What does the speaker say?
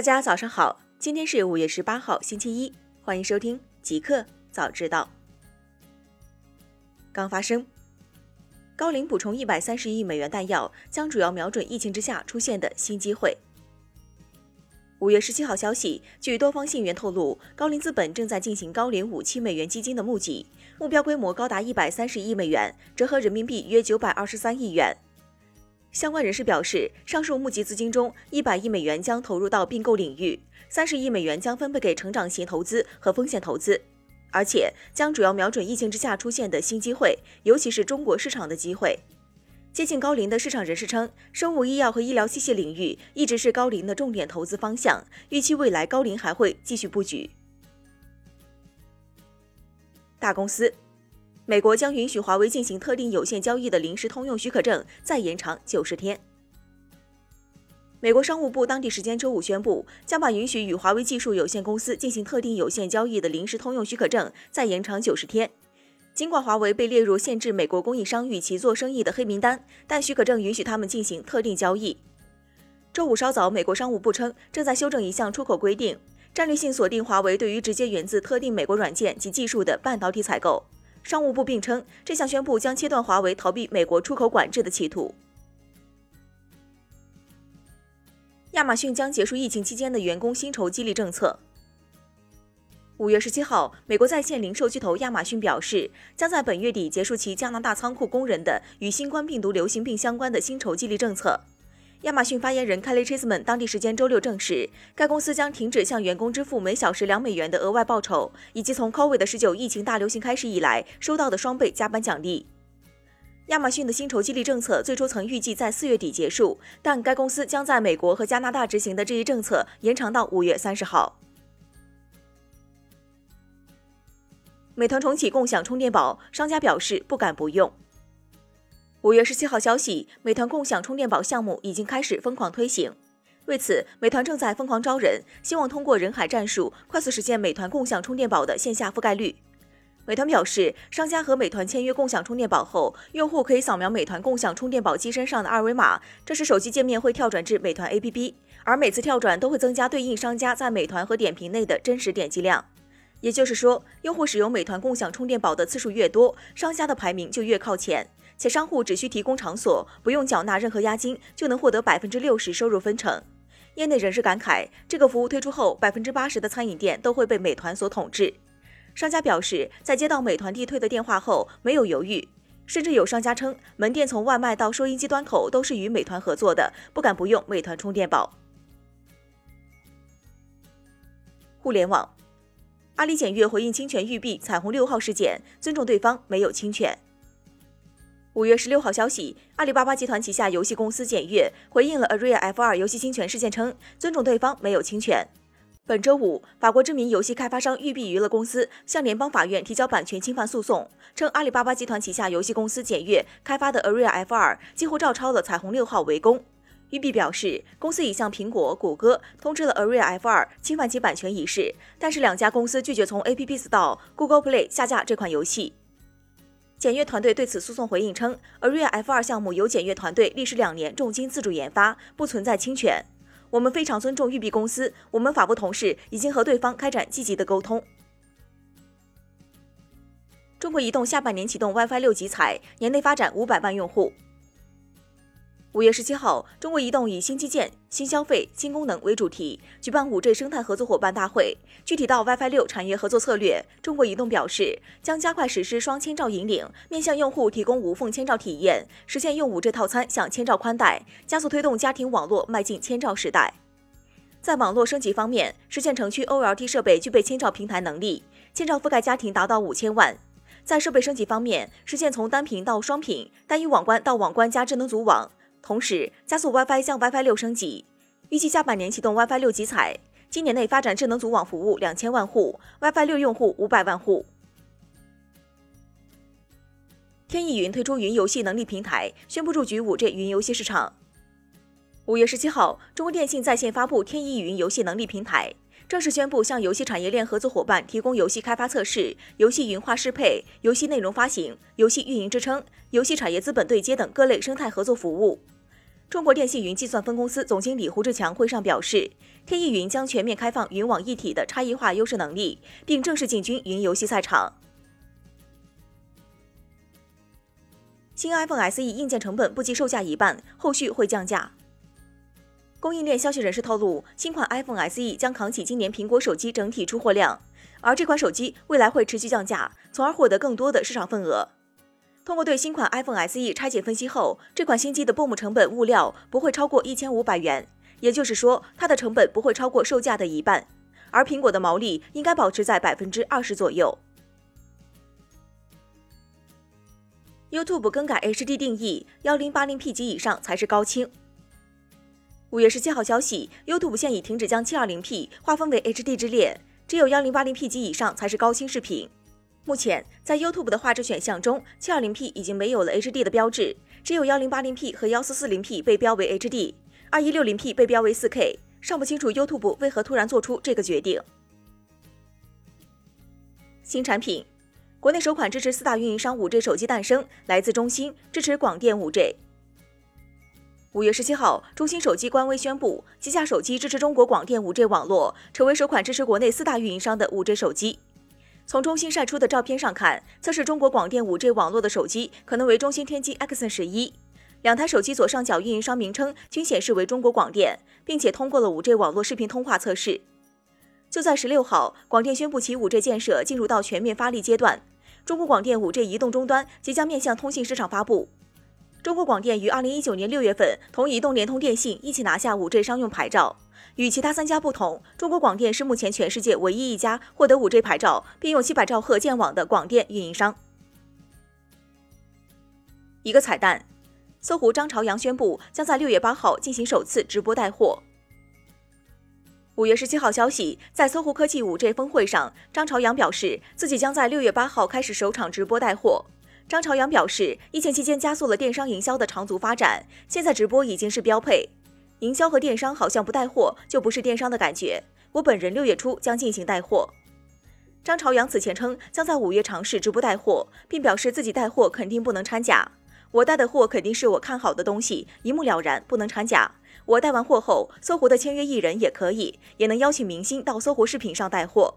大家早上好，今天是五月十八号，星期一，欢迎收听极客早知道。刚发生，高瓴补充一百三十亿美元弹药，将主要瞄准疫情之下出现的新机会。五月十七号消息，据多方信源透露，高瓴资本正在进行高瓴五期美元基金的募集，目标规模高达一百三十亿美元，折合人民币约九百二十三亿元。相关人士表示，上述募集资金中，一百亿美元将投入到并购领域，三十亿美元将分配给成长型投资和风险投资，而且将主要瞄准疫情之下出现的新机会，尤其是中国市场的机会。接近高龄的市场人士称，生物医药和医疗器械领域一直是高龄的重点投资方向，预期未来高龄还会继续布局。大公司。美国将允许华为进行特定有线交易的临时通用许可证再延长九十天。美国商务部当地时间周五宣布，将把允许与华为技术有限公司进行特定有线交易的临时通用许可证再延长九十天。尽管华为被列入限制美国供应商与其做生意的黑名单，但许可证允许他们进行特定交易。周五稍早，美国商务部称正在修正一项出口规定，战略性锁定华为对于直接源自特定美国软件及技术的半导体采购。商务部并称，这项宣布将切断华为逃避美国出口管制的企图。亚马逊将结束疫情期间的员工薪酬激励政策。五月十七号，美国在线零售巨头亚马逊表示，将在本月底结束其加拿大仓库工人的与新冠病毒流行病相关的薪酬激励政策。亚马逊发言人 Kelly Chisholm 当地时间周六证实，该公司将停止向员工支付每小时两美元的额外报酬，以及从 COVID-19 疫情大流行开始以来收到的双倍加班奖励。亚马逊的薪酬激励政策最初曾预计在四月底结束，但该公司将在美国和加拿大执行的这一政策延长到五月三十号。美团重启共享充电宝，商家表示不敢不用。五月十七号消息，美团共享充电宝项目已经开始疯狂推行。为此，美团正在疯狂招人，希望通过人海战术快速实现美团共享充电宝的线下覆盖率。美团表示，商家和美团签约共享充电宝后，用户可以扫描美团共享充电宝机身上的二维码，这时手机界面会跳转至美团 APP，而每次跳转都会增加对应商家在美团和点评内的真实点击量。也就是说，用户使用美团共享充电宝的次数越多，商家的排名就越靠前。且商户只需提供场所，不用缴纳任何押金，就能获得百分之六十收入分成。业内人士感慨，这个服务推出后，百分之八十的餐饮店都会被美团所统治。商家表示，在接到美团地推的电话后，没有犹豫，甚至有商家称，门店从外卖到收音机端口都是与美团合作的，不敢不用美团充电宝。互联网，阿里检阅回应侵权玉币彩虹六号事件，尊重对方，没有侵权。五月十六号消息，阿里巴巴集团旗下游戏公司检阅回应了 Area F2 游戏侵权事件，称尊重对方，没有侵权。本周五，法国知名游戏开发商育碧娱乐公司向联邦法院提交版权侵犯诉讼，称阿里巴巴集团旗下游戏公司检阅开发的 Area F2 几乎照抄了彩虹六号围攻。育碧表示，公司已向苹果、谷歌通知了 Area F2 侵犯其版权一事，但是两家公司拒绝从 App Store、Google Play 下架这款游戏。检阅团队对此诉讼回应称，Area F 二项目由检阅团队历时两年重金自主研发，不存在侵权。我们非常尊重育碧公司，我们法部同事已经和对方开展积极的沟通。中国移动下半年启动 WiFi 六集采，年内发展五百万用户。五月十七号，中国移动以新基建、新消费、新功能为主题，举办五 G 生态合作伙伴大会。具体到 WiFi 六产业合作策略，中国移动表示，将加快实施双千兆引领，面向用户提供无缝千兆体验，实现用五 G 套餐享千兆宽带，加速推动家庭网络迈进千兆时代。在网络升级方面，实现城区 OLT 设备具备千兆平台能力，千兆覆盖家庭达到五千万。在设备升级方面，实现从单频到双频，单一网关到网关加智能组网。同时加速 WiFi 向 WiFi 六升级，预计下半年启动 WiFi 六集采，今年内发展智能组网服务两千万户，WiFi 六用户五百万户。天翼云推出云游戏能力平台，宣布入局五 G 云游戏市场。五月十七号，中国电信在线发布天翼云游戏能力平台。正式宣布向游戏产业链合作伙伴提供游戏开发测试、游戏云化适配、游戏内容发行、游戏运营支撑、游戏产业资本对接等各类生态合作服务。中国电信云计算分公司总经理胡志强会上表示，天翼云将全面开放云网一体的差异化优势能力，并正式进军云游戏赛场。新 iPhone SE 硬件成本不及售价一半，后续会降价。供应链消息人士透露，新款 iPhone SE 将扛起今年苹果手机整体出货量，而这款手机未来会持续降价，从而获得更多的市场份额。通过对新款 iPhone SE 拆解分析后，这款新机的 BOM 成本物料不会超过一千五百元，也就是说，它的成本不会超过售价的一半，而苹果的毛利应该保持在百分之二十左右。YouTube 更改 HD 定义，幺零八零 P 及以上才是高清。五月十七号消息，YouTube 现已停止将七二零 P 划分为 HD 之列，只有幺零八零 P 及以上才是高清视频。目前，在 YouTube 的画质选项中，七二零 P 已经没有了 HD 的标志，只有幺零八零 P 和幺四四零 P 被标为 HD，二一六零 P 被标为四 K。尚不清楚 YouTube 为何突然做出这个决定。新产品。国内首款支持四大运营商 5G 手机诞生，来自中兴，支持广电 5G。五月十七号，中兴手机官微宣布，旗下手机支持中国广电 5G 网络，成为首款支持国内四大运营商的 5G 手机。从中兴晒出的照片上看，测试中国广电 5G 网络的手机可能为中兴天机 Axon 十一。两台手机左上角运营商名称均显示为中国广电，并且通过了 5G 网络视频通话测试。就在十六号，广电宣布其 5G 建设进入到全面发力阶段。中国广电 5G 移动终端即将面向通信市场发布。中国广电于二零一九年六月份同移动、联通、电信一起拿下 5G 商用牌照。与其他三家不同，中国广电是目前全世界唯一一家获得 5G 牌照并用七百兆赫建网的广电运营商。一个彩蛋：搜狐张朝阳宣布将在六月八号进行首次直播带货。五月十七号消息，在搜狐科技五 G 峰会上，张朝阳表示自己将在六月八号开始首场直播带货。张朝阳表示，疫情期间加速了电商营销的长足发展，现在直播已经是标配。营销和电商好像不带货就不是电商的感觉。我本人六月初将进行带货。张朝阳此前称将在五月尝试直播带货，并表示自己带货肯定不能掺假。我带的货肯定是我看好的东西，一目了然，不能掺假。我带完货后，搜狐的签约艺人也可以，也能邀请明星到搜狐视频上带货。